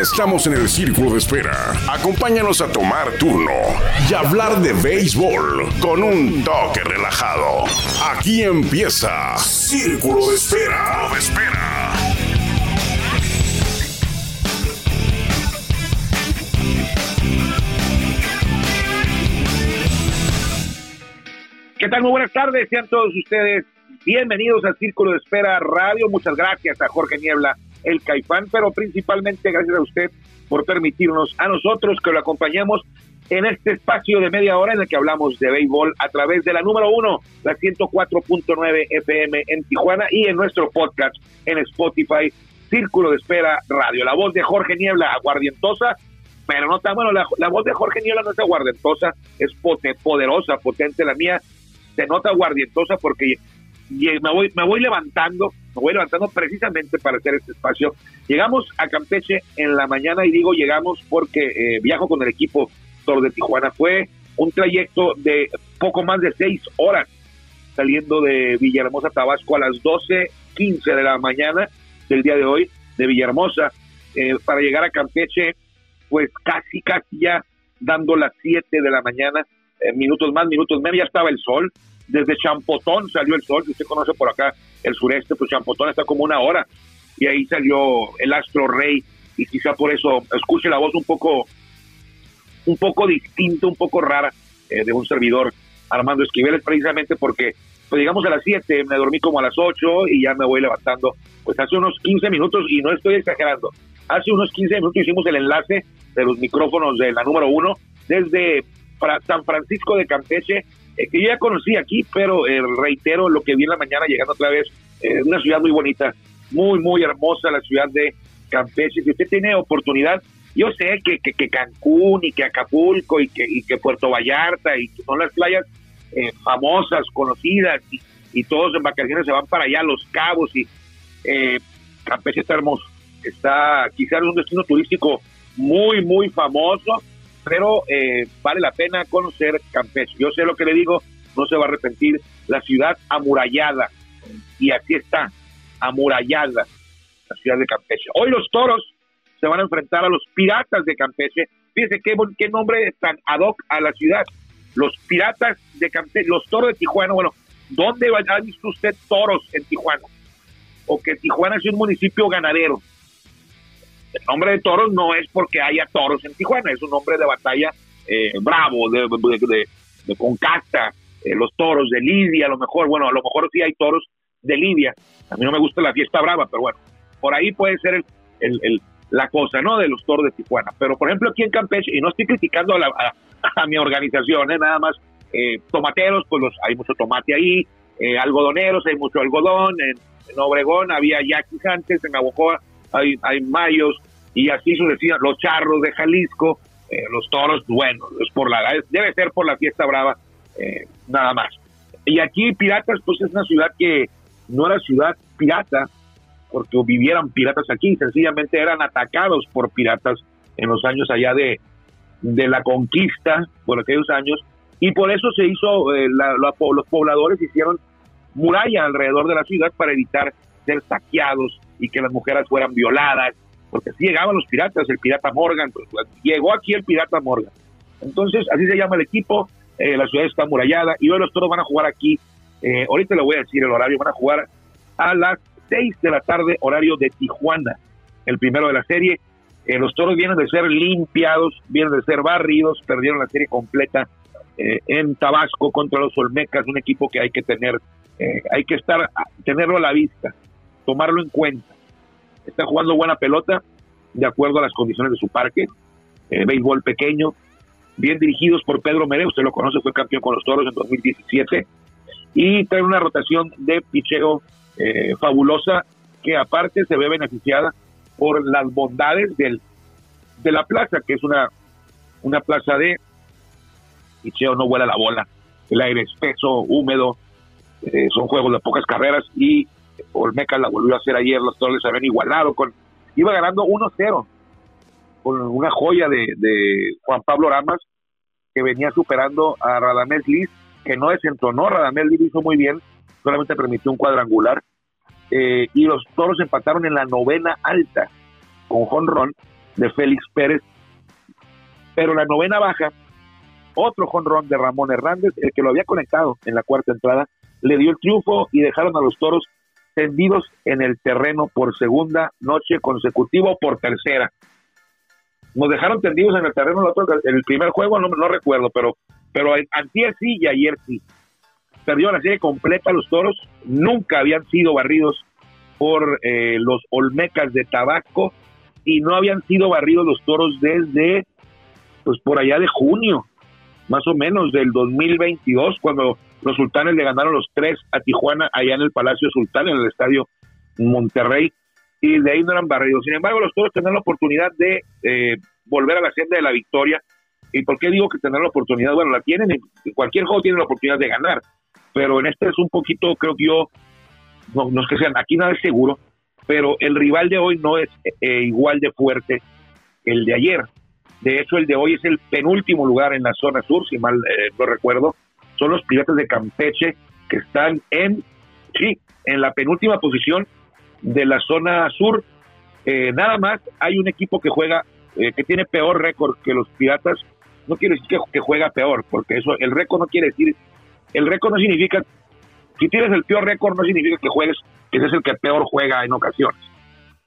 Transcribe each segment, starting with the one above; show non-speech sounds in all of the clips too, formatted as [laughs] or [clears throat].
Estamos en el círculo de espera. Acompáñanos a tomar turno y hablar de béisbol con un toque relajado. Aquí empieza Círculo de Espera. espera. ¿Qué tal? Muy buenas tardes, sean todos ustedes bienvenidos al Círculo de Espera Radio. Muchas gracias a Jorge Niebla, el Caifán, pero principalmente gracias a usted por permitirnos a nosotros que lo acompañemos en este espacio de media hora en el que hablamos de béisbol a través de la número uno, la 104.9 FM en Tijuana y en nuestro podcast en Spotify, Círculo de Espera Radio. La voz de Jorge Niebla, aguardientosa, pero no tan bueno. La, la voz de Jorge Niebla no es aguardientosa, es poderosa, potente. La mía se nota aguardientosa porque me voy, me voy levantando, me voy levantando precisamente para hacer este espacio. Llegamos a Campeche en la mañana y digo llegamos porque eh, viajo con el equipo Toro de Tijuana. Fue un trayecto de poco más de seis horas saliendo de Villahermosa, Tabasco a las 12.15 de la mañana del día de hoy de Villahermosa eh, para llegar a Campeche, pues casi, casi ya dando las 7 de la mañana, eh, minutos más, minutos menos, ya estaba el sol. Desde Champotón salió el sol, si usted conoce por acá el sureste, pues Champotón está como una hora. Y ahí salió el astro rey y quizá por eso escuche la voz un poco un poco distinta, un poco rara eh, de un servidor Armando Esquivel, es precisamente porque, pues digamos a las 7, me dormí como a las 8 y ya me voy levantando, pues hace unos 15 minutos, y no estoy exagerando, hace unos 15 minutos hicimos el enlace de los micrófonos de la número uno desde Fra- San Francisco de Campeche, eh, que yo ya conocí aquí, pero eh, reitero lo que vi en la mañana llegando otra vez, eh, una ciudad muy bonita, muy, muy hermosa la ciudad de Campeche. Si usted tiene oportunidad, yo sé que, que, que Cancún y que Acapulco y que, y que Puerto Vallarta y que son las playas eh, famosas, conocidas y, y todos en vacaciones se van para allá, Los Cabos y Campeche está hermoso. Está quizás un destino turístico muy, muy famoso, pero eh, vale la pena conocer Campeche. Yo sé lo que le digo, no se va a arrepentir. La ciudad amurallada, y aquí está, amurallada, la ciudad de Campeche. Hoy los toros se van a enfrentar a los piratas de Campeche. Fíjense qué, qué nombre tan ad hoc a la ciudad. Los piratas de Campeche, los toros de Tijuana. Bueno, ¿dónde ha visto usted toros en Tijuana? O que Tijuana es un municipio ganadero. El nombre de toros no es porque haya toros en Tijuana, es un nombre de batalla eh, bravo, de, de, de-. Eh, los toros de Lidia, a lo mejor, bueno, a lo mejor sí hay toros de Lidia. A mí no me gusta la fiesta brava, pero bueno, por ahí puede ser el, el- la cosa, ¿no? De los toros de Tijuana. Pero, por ejemplo, aquí en Campeche, y no estoy criticando a, la- [laughs] mi organización, ¿eh? nada más, eh, tomateros, pues los, hay mucho tomate ahí, eh, algodoneros, hay mucho algodón, en, Obregón había yaquis antes, en Aguacoa hay, hay mayos, y así sucesivamente, los charros de Jalisco, eh, los toros, bueno, es por la, debe ser por la fiesta brava, eh, nada más. Y aquí Piratas, pues es una ciudad que no era ciudad pirata, porque vivieran piratas aquí, sencillamente eran atacados por piratas en los años allá de, de la conquista, por aquellos años, y por eso se hizo, eh, la- la- los pobladores hicieron muralla alrededor de la ciudad para evitar ser saqueados y que las mujeres fueran violadas, porque así llegaban los piratas, el pirata Morgan, pues, llegó aquí el pirata Morgan. Entonces, así se llama el equipo, eh, la ciudad está amurallada y hoy los toros van a jugar aquí, eh, ahorita le voy a decir el horario, van a jugar a las 6 de la tarde, horario de Tijuana, el primero de la serie. Eh, los toros vienen de ser limpiados, vienen de ser barridos, perdieron la serie completa eh, en Tabasco contra los Olmecas, un equipo que hay que tener, hay que estar, tenerlo a la vista. tomarlo en cuenta. Está jugando buena pelota, de acuerdo a las condiciones de su parque, eh, béisbol pequeño, bien dirigidos por Pedro Mere, usted lo conoce, fue campeón con los Toros en 2017, y trae una rotación de picheo eh, fabulosa que aparte se ve beneficiada por las bondades del, de la plaza, que es una, una plaza de picheo, no vuela la bola, el aire espeso, húmedo, eh, son juegos de pocas carreras y Olmeca la volvió a hacer ayer, los Toros habían igualado con, iba ganando 1-0 con una joya de, Juan Pablo Ramas que venía superando a Radamés Liz, que no desentonó, Radamés Liz hizo muy bien, solamente permitió un cuadrangular, eh, y los toros empataron en la novena alta con jonrón de Félix Pérez, pero la novena baja, otro jonrón de Ramón Hernández, el que lo había conectado en la cuarta entrada, le dio el triunfo y dejaron a los toros tendidos en el terreno por segunda noche consecutiva o por tercera. Nos dejaron tendidos en el terreno en el primer juego, no, no recuerdo, pero, pero antier sí y ayer sí. Perdió la serie completa los toros, nunca habían sido barridos por eh, los Olmecas de Tabasco y no habían sido barridos los toros desde, pues por allá de junio, más o menos del 2022, cuando los sultanes le ganaron los tres a Tijuana allá en el Palacio Sultán, en el estadio Monterrey, y de ahí no eran barridos. Sin embargo, los toros tendrán la oportunidad de eh, volver a la senda de la victoria. ¿Y por qué digo que tendrán la oportunidad? Bueno, la tienen, en cualquier juego tienen la oportunidad de ganar, pero en este es un poquito, creo que yo, no, no es que sean, aquí nada es seguro, pero el rival de hoy no es eh, igual de fuerte que el de ayer. De hecho, el de hoy es el penúltimo lugar en la zona sur, si mal eh, no recuerdo. Son los Piratas de Campeche que están en, sí, en la penúltima posición de la zona sur. Eh, nada más hay un equipo que juega, eh, que tiene peor récord que los Piratas. No quiere decir que, juega peor, porque eso, el récord no quiere decir, el récord no significa, si tienes el peor récord no significa que juegues, que es el que peor juega en ocasiones.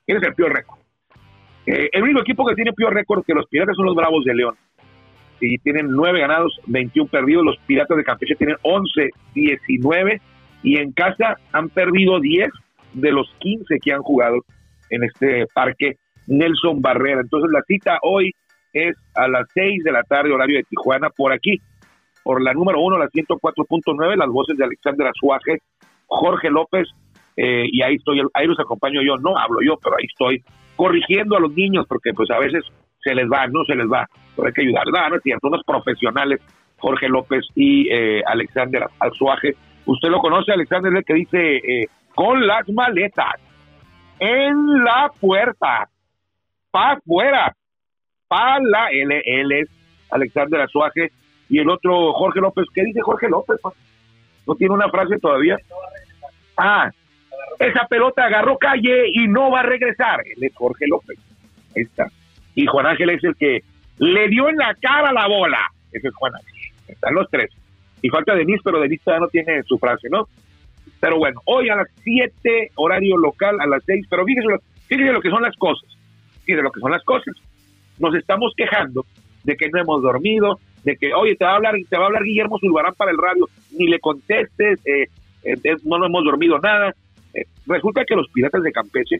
Tienes el peor récord. Eh, el único equipo que tiene peor récord que los Piratas son los Bravos de León. Y tienen nueve ganados, 21 perdidos. Los Piratas de Campeche tienen 11, 19. Y en casa han perdido 10 de los 15 que han jugado en este parque Nelson Barrera. Entonces la cita hoy es a las 6 de la tarde, horario de Tijuana, por aquí, por la número 1, la 104.9, las voces de Alexander Azuaje, Jorge López, eh, y ahí estoy, ahí los acompaño yo, no hablo yo, pero ahí estoy corrigiendo a los niños, porque pues a veces se les va, no se les va, pero hay que ayudar, no, no es cierto, unos profesionales, Jorge López y eh, Alexander Azuaje. Usted lo conoce, Alexander, el que dice, eh, con las maletas en la puerta, para afuera, para la, es Alexander Azuaje y el otro Jorge López, ¿qué dice Jorge López? No tiene una frase todavía. Ah, esa pelota agarró calle y no va a regresar. Él es Jorge López. Ahí está. Y Juan Ángel es el que le dio en la cara la bola. Ese es Juan. Están los tres. Y falta Denis, pero Denis todavía no tiene su frase, ¿no? Pero bueno, hoy a las 7, horario local, a las 6, pero fíjese lo, fíjese lo que son las cosas. Fíjese lo que son las cosas. Nos estamos quejando de que no hemos dormido, de que, oye, te va a hablar, te va a hablar Guillermo Zulbarán para el radio, ni le contestes, eh, eh, no, hemos dormido nada. Eh, resulta que los Piratas de Campeche,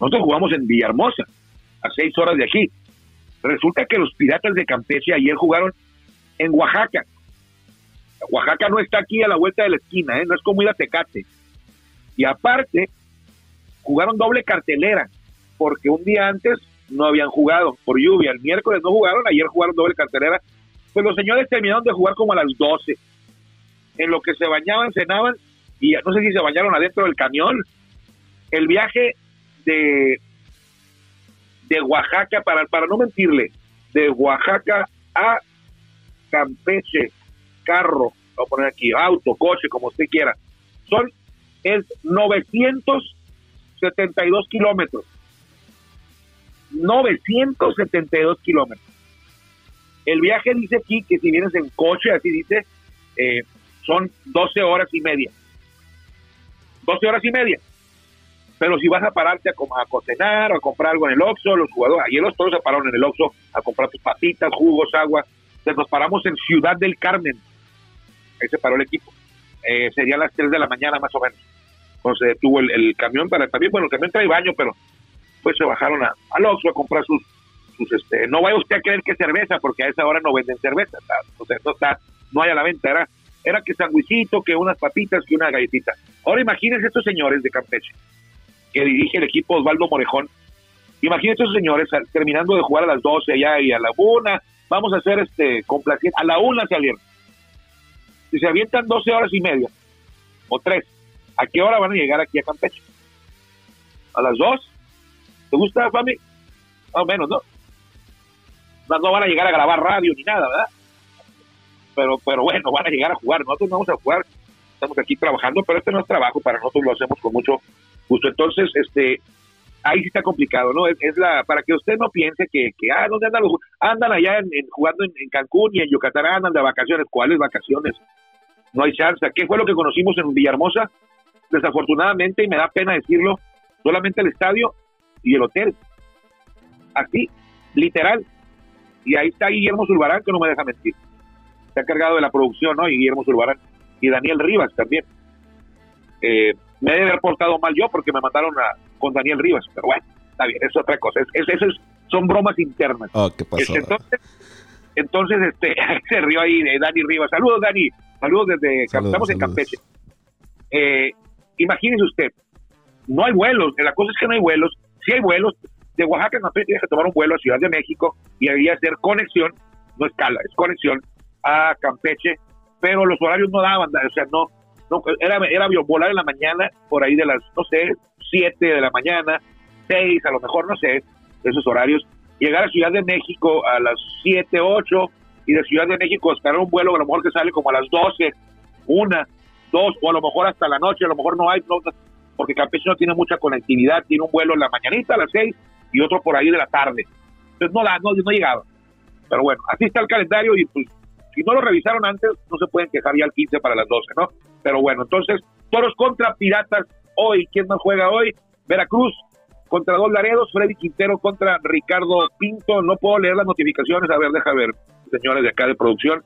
nosotros jugamos en Villahermosa, a seis horas de aquí. Resulta que los Piratas de Campeche ayer jugaron en Oaxaca, Oaxaca no está aquí a la vuelta de la esquina, ¿eh? no es como ir a Tecate. Y aparte, jugaron doble cartelera, porque un día antes no habían jugado por lluvia. El miércoles no jugaron, ayer jugaron doble cartelera. Pues los señores terminaron de jugar como a las 12. En lo que se bañaban, cenaban, y no sé si se bañaron adentro del camión. El viaje de, de Oaxaca, para, para no mentirle, de Oaxaca a Campeche carro, voy a poner aquí, auto, coche, como usted quiera, son es 972 kilómetros. 972 kilómetros. El viaje dice aquí que si vienes en coche, así dice, eh, son 12 horas y media. 12 horas y media. Pero si vas a pararte a, a cocinar o a comprar algo en el Oxxo, los jugadores, ayer los todos se pararon en el Oxxo a comprar tus papitas, jugos, agua. Entonces nos paramos en Ciudad del Carmen, ahí se paró el equipo. Eh, serían las 3 de la mañana más o menos. se detuvo el, camión para también, bueno, el camión trae baño, pero pues se bajaron a, al Oxxo a comprar sus, sus, este, no vaya usted a creer que cerveza, porque a esa hora no venden cerveza, o sea, no está, no hay a la venta, era, era que sandwichito, que unas papitas, que una galletita. Ahora imagínense estos señores de Campeche, que dirige el equipo Osvaldo Morejón, imagínense señores terminando de jugar a las 12 allá y a la una, vamos a hacer este complaciente, a la una salieron. Si se avientan 12 horas y media, o tres, ¿a qué hora van a llegar aquí a Campeche? ¿A las dos? ¿Te gusta, Fami? Más o menos, ¿no? No van a llegar a grabar radio ni nada, ¿verdad? Pero, pero bueno, van a llegar a jugar. Nosotros vamos a jugar, estamos aquí trabajando, pero este no es trabajo, para nosotros lo hacemos con mucho gusto. Entonces, este, ahí sí está complicado, ¿no? Es, la, para que usted no piense que, que ah, ¿dónde andan los, andan allá en, jugando en, Cancún y en Yucatán, andan de vacaciones, ¿cuáles vacaciones? No hay chance. ¿Qué fue lo que conocimos en Villahermosa? Desafortunadamente, y me da pena decirlo, solamente el estadio y el hotel. Así, literal. Y ahí está Guillermo Zulbarán, que no me deja mentir. Se ha cargado de la producción, ¿no? Y Guillermo Zulbarán. Y Daniel Rivas también. Eh, me debe haber portado mal yo porque me mataron a, con Daniel Rivas, pero bueno, está bien, es otra cosa. Es, es, son bromas internas. Oh, ¿qué pasó? Este, entonces, entonces este, [laughs] se rió ahí de Dani Rivas. Saludos, Dani. Saludos desde. estamos en Campeche. Eh, imagínese usted, no hay vuelos. La cosa es que no hay vuelos. Si hay vuelos, de Oaxaca a Campeche tienes que tomar un vuelo a Ciudad de México y ahí hacer conexión, no escala, es conexión a Campeche, pero los horarios no daban, o sea, no, no era, era volar en la mañana, por ahí de las, no sé, 7 de la mañana, 6, a lo mejor, no sé, esos horarios, llegar a Ciudad de México a las 7, 8 y de Ciudad de México esperar un vuelo a lo mejor que sale como a las 12, una, dos, o a lo mejor hasta la noche, a lo mejor no hay, porque Campeche no tiene mucha conectividad, tiene un vuelo en la mañanita a las 6 y otro por ahí de la tarde. Entonces no, la, no, no llegaba. Pero bueno, así está el calendario y pues si no lo revisaron antes, no se pueden quejar ya al 15 para las 12, ¿no? Pero bueno, entonces, toros contra Piratas hoy. ¿Quién más juega hoy? Veracruz contra Dos Laredos, Freddy Quintero contra Ricardo Pinto. No puedo leer las notificaciones. A ver, deja ver, señores de acá de producción.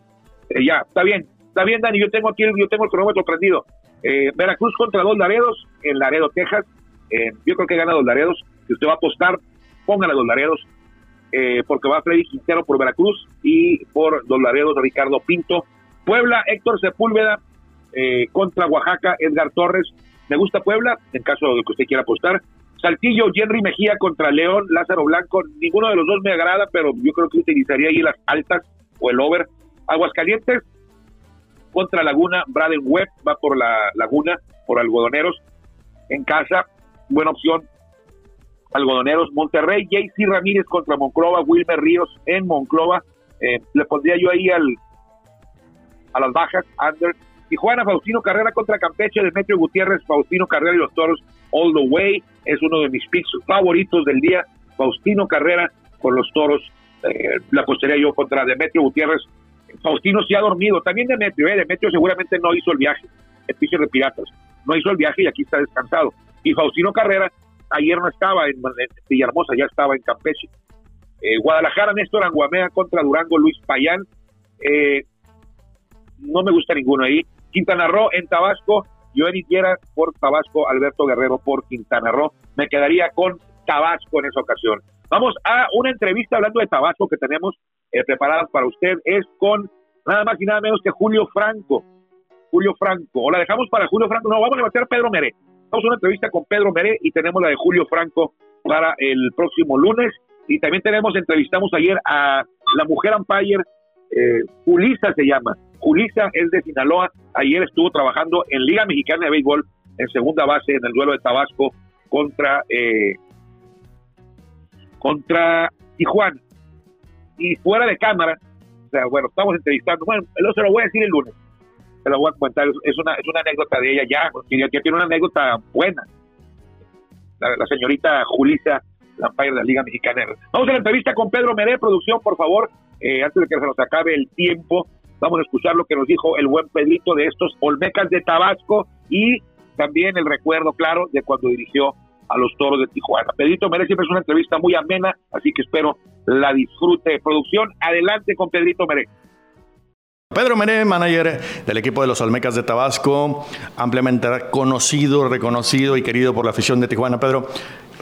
Eh, ya, está bien, está bien, Dani. Yo tengo aquí, yo tengo el cronómetro prendido. Eh, Veracruz contra Dos Laredos en Laredo, Texas. Eh, yo creo que gana Dos Laredos. Si usted va a apostar, póngale Dos Laredos. porque va Freddy Quintero por Veracruz y por Dos Laredos Ricardo Pinto. Puebla, Héctor Sepúlveda eh, contra Oaxaca, Edgar Torres. Me gusta Puebla, en caso de que usted quiera apostar. Saltillo, Henry Mejía contra León, Lázaro Blanco. Ninguno de los dos me agrada, pero yo creo que utilizaría ahí las altas o el over. Aguascalientes contra Laguna, Braden Webb va por la Laguna, por Algodoneros. En casa, buena opción. Algodoneros, Monterrey, JC Ramírez contra Monclova, Wilmer Ríos en Monclova. Eh, le pondría yo ahí al, a las bajas, under Tijuana, Faustino Carrera contra Campeche, Demetrio Gutiérrez, Faustino Carrera y los Toros all the way. Es uno de mis picks favoritos del día. Faustino Carrera con los Toros. Eh, la apostaría yo contra Demetrio Gutiérrez. Faustino se ha dormido. También Demetrio, ¿eh? Demetrio seguramente no hizo el viaje. El piso de Piratas. No hizo el viaje y aquí está descansado. Y Faustino Carrera ayer no estaba en, Villahermosa, ya estaba en Campeche. Eh, Guadalajara, Néstor Anguamea contra Durango, Luis Payán. Eh, no me gusta ninguno ahí. Quintana Roo en Tabasco, yo Guerra por Tabasco, Alberto Guerrero por Quintana Roo. Me quedaría con Tabasco en esa ocasión. Vamos a una entrevista hablando de Tabasco que tenemos eh, preparada para usted. Es con nada más y nada menos que Julio Franco. Julio Franco. O la dejamos para Julio Franco. No, vamos a meter a Pedro Meré. Vamos a una entrevista con Pedro Meré y tenemos la de Julio Franco para el próximo lunes. Y también tenemos, entrevistamos ayer a la mujer Empire, eh, Julisa se llama. Julisa es de Sinaloa. Ayer estuvo trabajando en Liga Mexicana de Béisbol en segunda base en el duelo de Tabasco contra eh, contra Tijuana. Y fuera de cámara, o sea, bueno, estamos entrevistando. Bueno, se lo voy a decir el lunes. Se lo voy a contar. Es una, es una anécdota de ella ya, que tiene una anécdota buena. La, señorita Julisa Lampire de la Liga Mexicana. Vamos a la entrevista con Pedro Meré, producción, por favor, eh, antes de que se nos acabe el tiempo. Vamos a escuchar lo que nos dijo el buen Pedrito de estos Olmecas de Tabasco y también el recuerdo, claro, de cuando dirigió a los toros de Tijuana. Pedrito Meré siempre es una entrevista muy amena, así que espero la disfrute. Producción, adelante con Pedrito Meré. Pedro Mené, manager del equipo de los Olmecas de Tabasco, ampliamente conocido, reconocido y querido por la afición de Tijuana. Pedro,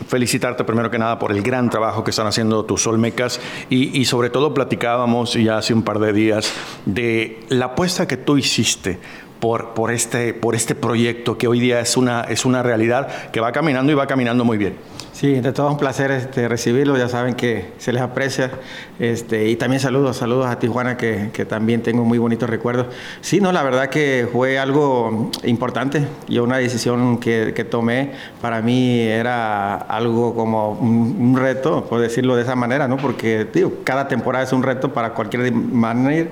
felicitarte primero que nada por el gran trabajo que están haciendo tus Olmecas y, sobre todo platicábamos ya hace un par de días de la apuesta que tú hiciste por, por, este, por este proyecto que hoy día es una, es una realidad que va caminando y va caminando muy bien. Sí, de todo un placer este, recibirlo, ya saben que se les aprecia. Este, y también saludos, saludos a Tijuana, que, que, también tengo muy bonitos recuerdos. Sí, no, la verdad que fue algo importante. Yo una decisión que, que tomé, para mí era algo como un, reto, por decirlo de esa manera, ¿no? Porque, digo, cada temporada es un reto para cualquier manager,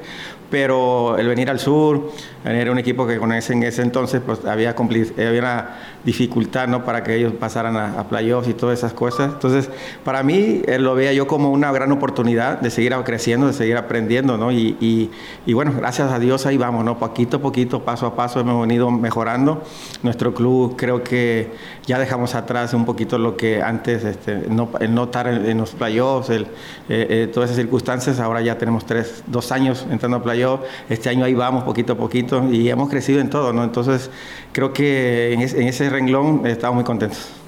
pero el venir al sur, era un equipo que con ese, en ese entonces pues, había, había una dificultad ¿no? para que ellos pasaran a, playoffs y todas esas cosas. Entonces, para mí eh, lo veía yo como una gran oportunidad de seguir creciendo, de seguir aprendiendo, ¿no? Y, y, y, bueno, gracias a Dios ahí vamos, ¿no? Poquito a poquito, paso a paso hemos venido mejorando. Nuestro club creo que ya dejamos atrás un poquito lo que antes, este, no, el no estar en, los playoffs, el, eh, eh, todas esas circunstancias, ahora ya tenemos tres, dos años entrando a playoffs, este año ahí vamos poquito a poquito y hemos crecido en todo, ¿no? Entonces, creo que en, ese renglón estamos muy contentos.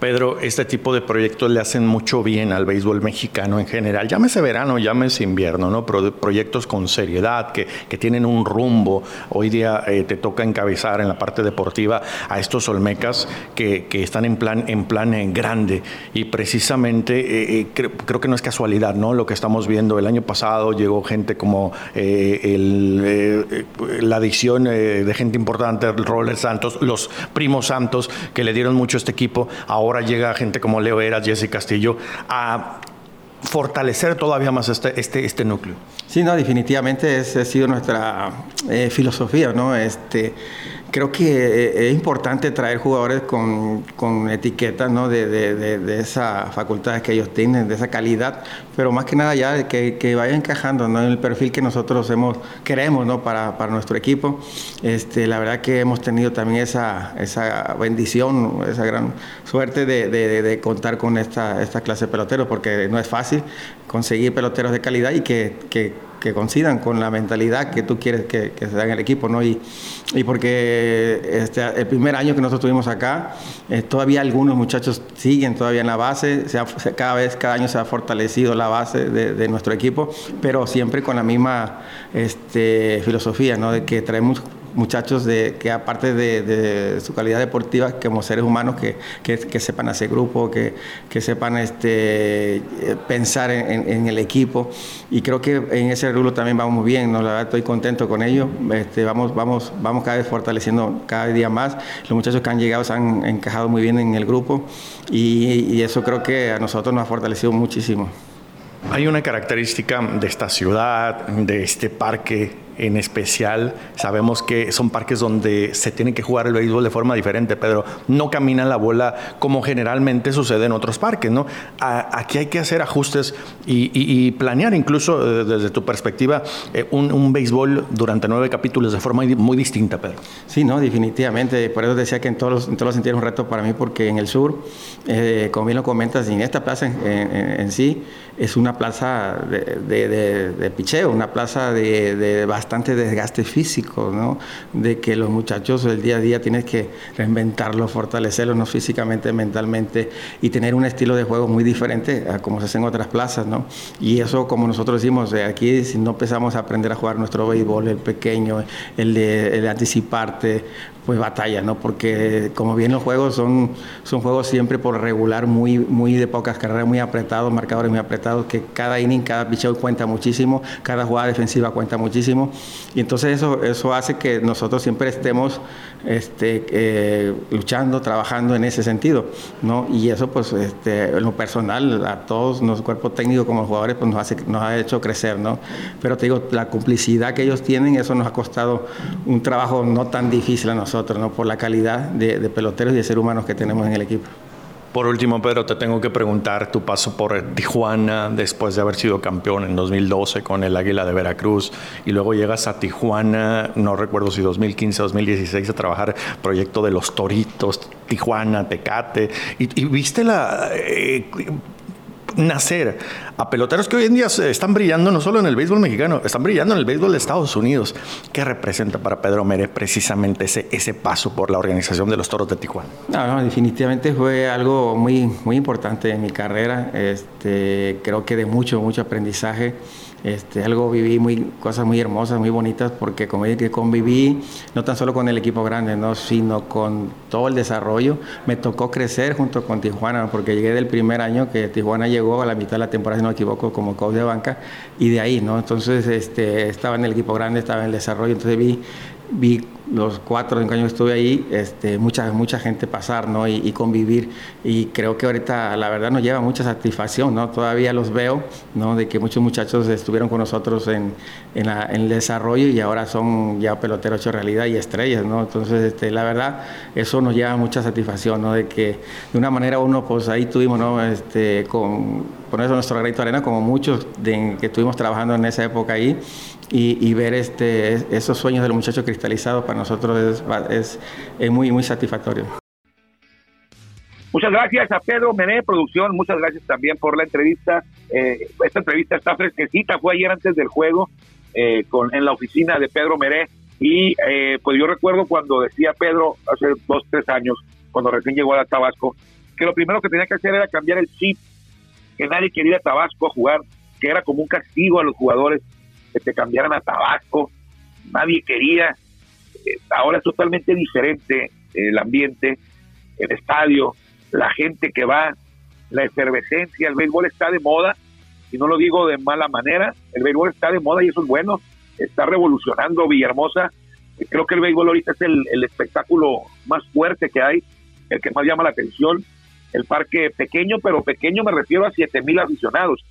Pedro, este tipo de proyectos le hacen mucho bien al béisbol mexicano en general. Llámese verano, llámese invierno, ¿no? proyectos con seriedad, que, que, tienen un rumbo. Hoy día eh, te toca encabezar en la parte deportiva a estos Olmecas que, que están en plan, en plan en grande. Y precisamente eh, eh, creo, que no es casualidad, ¿no? Lo que estamos viendo. El año pasado llegó gente como el, la adición de gente importante, Roller Santos, los primos Santos, que le dieron mucho a este equipo. Ahora llega gente como Leo Eras, Jesse Castillo, a fortalecer todavía más este, este, este núcleo. Sí, no, definitivamente esa ha sido nuestra eh, filosofía, ¿no? Este, creo que eh, es importante traer jugadores con, con etiquetas ¿no? de, de, de, esas facultades que ellos tienen, de esa calidad, pero más que nada ya que, que vaya encajando en el perfil que nosotros hemos, queremos ¿no? para, para nuestro equipo. Este, la verdad que hemos tenido también esa, esa bendición, esa gran suerte de, de contar con esta, esta clase de peloteros, porque no es fácil conseguir peloteros de calidad y que que coincidan con la mentalidad que tú quieres que, se da en el equipo, ¿no? Y, y porque este, el primer año que nosotros estuvimos acá, eh, todavía algunos muchachos siguen todavía en la base, se cada vez, cada año se ha fortalecido la base de, de nuestro equipo, pero siempre con la misma este, filosofía, ¿no? De que traemos muchachos de, que aparte de, su calidad deportiva, como seres humanos, que, que, sepan hacer grupo, que, que sepan este, pensar en, el equipo. Y creo que en ese rubro también vamos bien, ¿no? la verdad estoy contento con ellos. Este, vamos, vamos, vamos cada vez fortaleciendo cada día más. Los muchachos que han llegado se han encajado muy bien en el grupo y, y eso creo que a nosotros nos ha fortalecido muchísimo. Hay una característica de esta ciudad, de este parque en especial. Sabemos que son parques donde se tiene que jugar el béisbol de forma diferente, pero no camina la bola como generalmente sucede en otros parques, ¿no? aquí hay que hacer ajustes y, planear incluso eh, desde tu perspectiva eh, un, béisbol durante nueve capítulos de forma muy distinta, Pedro. Sí, no, definitivamente. Por eso decía que en todos los, en todos los sentidos es un reto para mí, porque en el sur, eh, como bien lo comentas, en esta plaza en, sí, es una plaza de, de, picheo, una plaza de, bastante desgaste físico, ¿no? De que los muchachos el día a día tienes que reinventarlos, fortalecerlos, no físicamente, mentalmente, y tener un estilo de juego muy diferente a como se hace en otras plazas, ¿no? Y eso, como nosotros decimos, aquí si no empezamos a aprender a jugar nuestro béisbol, el pequeño, el de, el de anticiparte, pues batalla, ¿no? Porque como bien los juegos son, son juegos siempre por regular muy, muy de pocas carreras, muy apretados, marcadores muy apretados, que cada inning, cada pitcher cuenta muchísimo, cada jugada defensiva cuenta muchísimo. Y entonces eso, eso hace que nosotros siempre estemos este, eh, luchando, trabajando en ese sentido, ¿no? Y eso, pues, este, en lo personal, a todos, nuestro cuerpo técnico como jugadores, pues nos, hace, nos ha hecho crecer, ¿no? Pero te digo, la complicidad que ellos tienen, eso nos ha costado un trabajo no tan difícil a nosotros, ¿no? Por la calidad de, de peloteros y de seres humanos que tenemos en el equipo. Por último, Pedro, te tengo que preguntar tu paso por Tijuana después de haber sido campeón en 2012 con el Águila de Veracruz y luego llegas a Tijuana, no recuerdo si 2015 o 2016, a trabajar proyecto de los Toritos, Tijuana, Tecate, y, viste la... Eh, nacer a peloteros que hoy en día están brillando no solo en el béisbol mexicano, están brillando en el béisbol de Estados Unidos. ¿Qué representa para Pedro Mere precisamente ese, ese paso por la organización de los Toros de Tijuana? Definitivamente fue algo muy, muy importante en mi carrera. Este, creo que de mucho, mucho aprendizaje. Este, algo viví muy, cosas muy hermosas, muy bonitas, porque como que conviví no tan solo con el equipo grande, ¿no? sino con todo el desarrollo. Me tocó crecer junto con Tijuana, porque llegué del primer año que Tijuana llegó a la mitad de la temporada, si no me equivoco, como coach de banca, y de ahí, ¿no? Entonces este, estaba en el equipo grande, estaba en el desarrollo, entonces vi vi los cuatro o cinco años que estuve ahí, este, mucha, mucha gente pasar ¿no? y, convivir. Y creo que ahorita la verdad nos lleva mucha satisfacción. ¿no? Todavía los veo, ¿no? de que muchos muchachos estuvieron con nosotros en, en, el desarrollo y ahora son ya peloteros hecho realidad y estrellas. ¿no? Entonces, este, la verdad, eso nos lleva mucha satisfacción, ¿no? de que de una manera uno, pues ahí tuvimos, ¿no? este, con, por eso nuestro granito arena, como muchos de, que estuvimos trabajando en esa época ahí y, ver este, esos sueños de los muchachos cristalizados para nosotros es, es, muy, muy satisfactorio. Muchas gracias a Pedro Mené, producción. Muchas gracias también por la entrevista. Eh, esta entrevista está fresquecita, fue ayer antes del juego eh, con, en la oficina de Pedro Meré. Y eh, pues yo recuerdo cuando decía Pedro hace dos, tres años, cuando recién llegó a Tabasco, que lo primero que tenía que hacer era cambiar el chip, que nadie quería ir a Tabasco a jugar, que era como un castigo a los jugadores que te cambiaran a Tabasco, nadie quería. Eh, ahora es totalmente diferente el ambiente, el estadio, la gente que va, la efervescencia, el béisbol está de moda, y no lo digo de mala manera, el béisbol está de moda y eso es bueno, está revolucionando Villahermosa. Creo que el béisbol ahorita es el, espectáculo más fuerte que hay, el que más llama la atención. El parque pequeño, pero pequeño me refiero a 7 mil aficionados.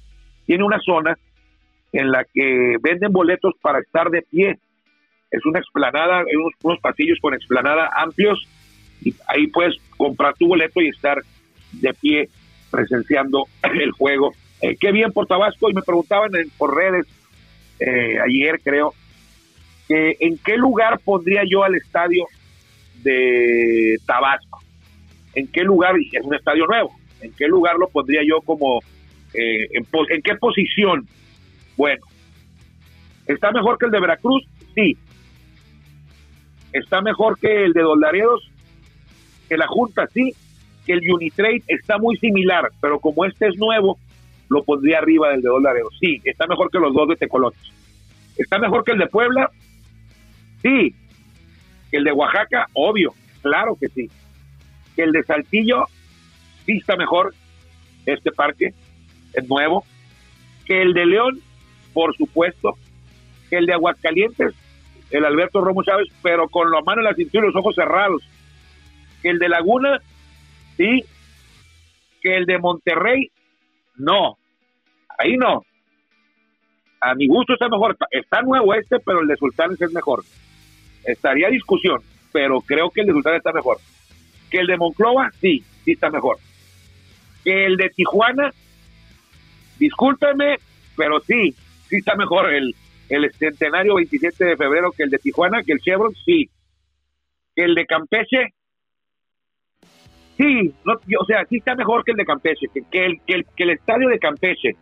Tiene una zona en la que venden boletos para estar de pie. Es una explanada, unos, unos pasillos con explanada amplios y ahí puedes comprar tu boleto y estar de pie presenciando [clears throat] el juego. Eh, qué bien por Tabasco y me preguntaban por redes eh, ayer creo que en qué lugar pondría yo al estadio de Tabasco. ¿En qué lugar? Y es un estadio nuevo. ¿En qué lugar lo pondría yo como eh, en, en qué posición bueno, ¿está mejor que el de Veracruz? Sí. ¿Está mejor que el de Dolaredos? Que la Junta, sí. Que el Unitrade está muy similar, pero como este es nuevo, lo pondría arriba del de Dolaredos. Sí, está mejor que los dos de Tecolotes. ¿Está mejor que el de Puebla? Sí. ¿Que el de Oaxaca? Obvio, claro que sí. ¿Que el de Saltillo? Sí está mejor este parque, es nuevo. ¿Que el de León? por supuesto, que el de Aguascalientes, el Alberto Romo Chávez, pero con la mano en la cintura y los ojos cerrados. Que el de Laguna, sí. Que el de Monterrey, no. Ahí no. A mi gusto está mejor. Está nuevo este, pero el de Sultanes es mejor. Estaría discusión, pero creo que el de Sultanes está mejor. Que el de Monclova, sí, sí está mejor. Que el de Tijuana, discúlpeme, pero sí, sí está mejor el, el centenario 27 de febrero que el de Tijuana, que el Chevron, sí. Que el de Campeche, sí, no, o sea, sí está mejor que el de Campeche. Que, que, el, que, el, que el estadio de Campeche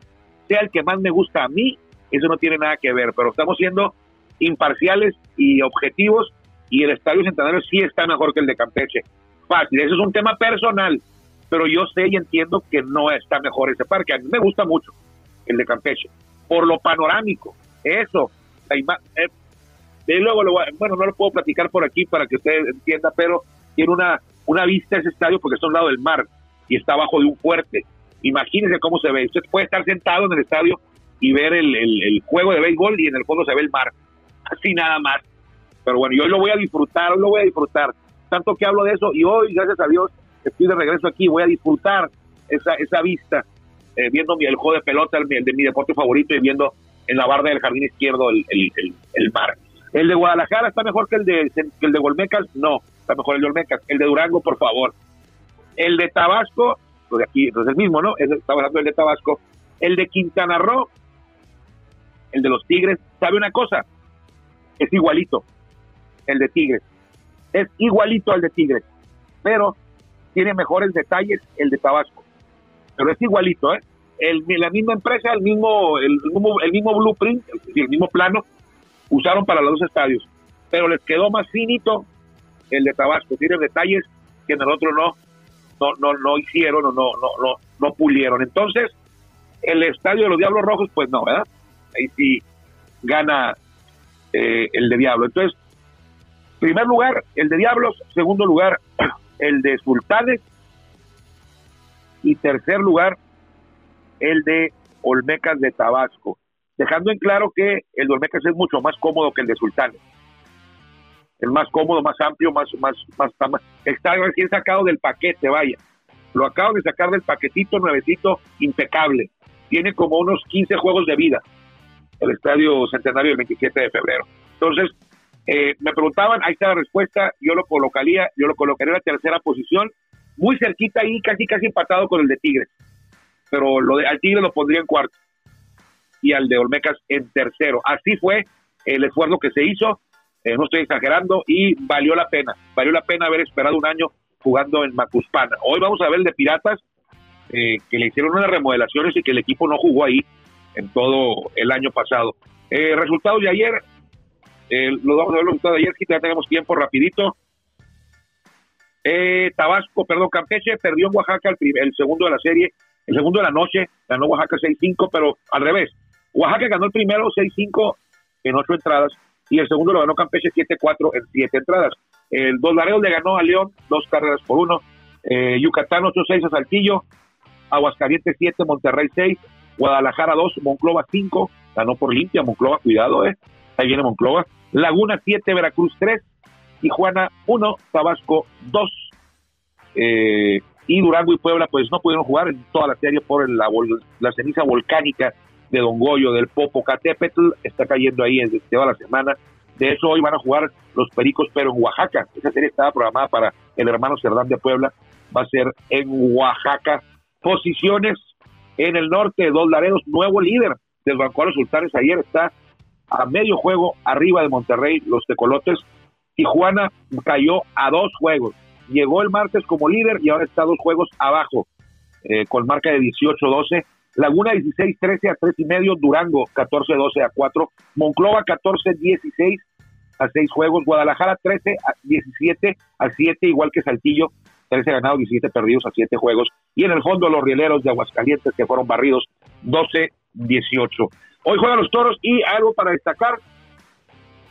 sea el que más me gusta a mí, eso no tiene nada que ver, pero estamos siendo imparciales y objetivos y el estadio centenario sí está mejor que el de Campeche. Fácil, eso es un tema personal, pero yo sé y entiendo que no está mejor ese parque. A mí me gusta mucho el de Campeche por lo panorámico. Eso, la eh, luego, lo, bueno, no lo puedo platicar por aquí para que usted entienda, pero tiene una, una vista ese estadio porque está a un lado del mar y está abajo de un fuerte. Imagínese cómo se ve. Usted puede estar sentado en el estadio y ver el, el, juego de béisbol y en el fondo se ve el mar. [laughs] Así nada más. Pero bueno, yo lo voy a disfrutar, lo voy a disfrutar. Tanto que hablo de eso y hoy, gracias a Dios, estoy de regreso aquí, voy a disfrutar esa, esa vista eh, viendo el juego de pelota, el, de mi deporte favorito, y viendo en la barra del jardín izquierdo el, el, mar. ¿El de Guadalajara está mejor que el de, el de Olmecas? No, está mejor el de Olmecas. El de Durango, por favor. El de Tabasco, pues aquí pues el mismo, ¿no? Estaba hablando el de Tabasco. El de Quintana Roo, el de los Tigres, ¿sabe una cosa? Es igualito, el de Tigres. Es igualito al de Tigres, pero tiene mejores detalles el de Tabasco pero es igualito, ¿eh? El, la misma empresa, el mismo, el, mismo, el mismo blueprint, el mismo plano, usaron para los dos estadios, pero les quedó más finito el de Tabasco, tiene detalles que en el otro no, no, no, no hicieron o no, no, no, no pulieron. Entonces, el estadio de los Diablos Rojos, pues no, ¿verdad? Ahí sí gana eh, el de Diablo. Entonces, primer lugar, el de Diablos, segundo lugar, [clears throat] el de Sultanes, y tercer lugar, el de Olmecas de Tabasco, dejando en claro que el de Olmecas es mucho más cómodo que el de Sultanes. Es más cómodo, más amplio, más, más, más, está recién sacado del paquete, vaya. Lo acabo de sacar del paquetito nuevecito, impecable. Tiene como unos 15 juegos de vida el Estadio Centenario del 27 de febrero. Entonces, eh, me preguntaban, ahí está la respuesta, yo lo colocaría, yo lo colocaría en la tercera posición, muy cerquita ahí, casi casi empatado con el de Tigres. Pero lo de, al Tigre lo pondría en cuarto y al de Olmecas en tercero. Así fue el esfuerzo que se hizo, eh, no estoy exagerando, y valió la pena, valió la pena haber esperado un año jugando en Macuspana. Hoy vamos a ver el de Piratas, eh, que le hicieron unas remodelaciones y que el equipo no jugó ahí en todo el año pasado. Eh, resultados de ayer, eh, los vamos a ver los resultados de ayer, si ya tenemos tiempo rapidito. Eh, Tabasco, perdón, Campeche perdió en Oaxaca el, el, segundo de la serie, el segundo de la noche, ganó Oaxaca 6-5, pero al revés. Oaxaca ganó el primero 6-5 en ocho entradas y el segundo lo ganó Campeche 7-4 en siete entradas. El Dos Laredos le ganó a León dos carreras por uno. Eh, Yucatán 8-6 a Saltillo. Aguascalientes 7, Monterrey 6. Guadalajara 2, Monclova 5. Ganó por limpia Monclova, cuidado, eh. Ahí viene Monclova. Laguna 7, Veracruz 3. Tijuana 1, Tabasco 2. Eh, y Durango y Puebla pues no pudieron jugar en toda la serie por la, la ceniza volcánica de Don Goyo, del Popocatépetl, está cayendo ahí desde toda la semana. De eso hoy van a jugar los Pericos, pero en Oaxaca. Esa serie estaba programada para el hermano Cerdán de Puebla. Va a ser en Oaxaca. Posiciones en el norte, Dos Laredos, nuevo líder del Banco de los Sultanes. Ayer está a medio juego arriba de Monterrey, los tecolotes. Tijuana cayó a dos juegos. Llegó el martes como líder y ahora está dos juegos abajo, eh, con marca de 18-12. Laguna 16-13 a 3 y medio, Durango 14-12 a 4, Monclova 14-16 a 6 juegos, Guadalajara 13 a 17 a 7, igual que Saltillo, 13 ganados, 17 perdidos a 7 juegos, y en el fondo los rieleros de Aguascalientes que fueron barridos 12-18. Hoy juegan los toros y algo para destacar,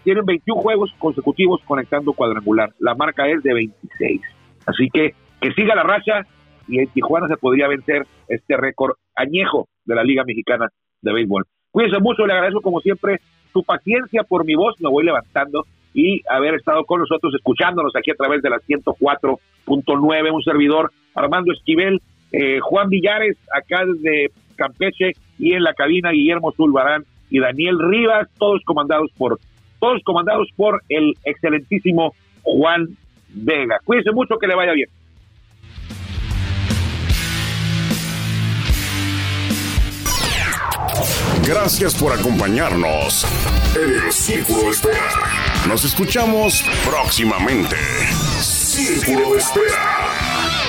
tienen 21 juegos consecutivos conectando cuadrangular, la marca es de 26, así que que siga la racha y en Tijuana se podría vencer este récord añejo de la Liga Mexicana de Béisbol. Cuídense mucho, le agradezco como siempre su paciencia por mi voz, me voy levantando y haber estado con nosotros escuchándonos aquí a través de la 104.9, un servidor Armando Esquivel, eh, Juan Villares, acá desde Campeche y en la cabina Guillermo Zulbarán y Daniel Rivas, todos comandados por todos comandados por el excelentísimo Juan Vega. Cuídense mucho, que le vaya bien. Gracias por acompañarnos en el Círculo de Espera. Nos escuchamos próximamente. Círculo de Espera.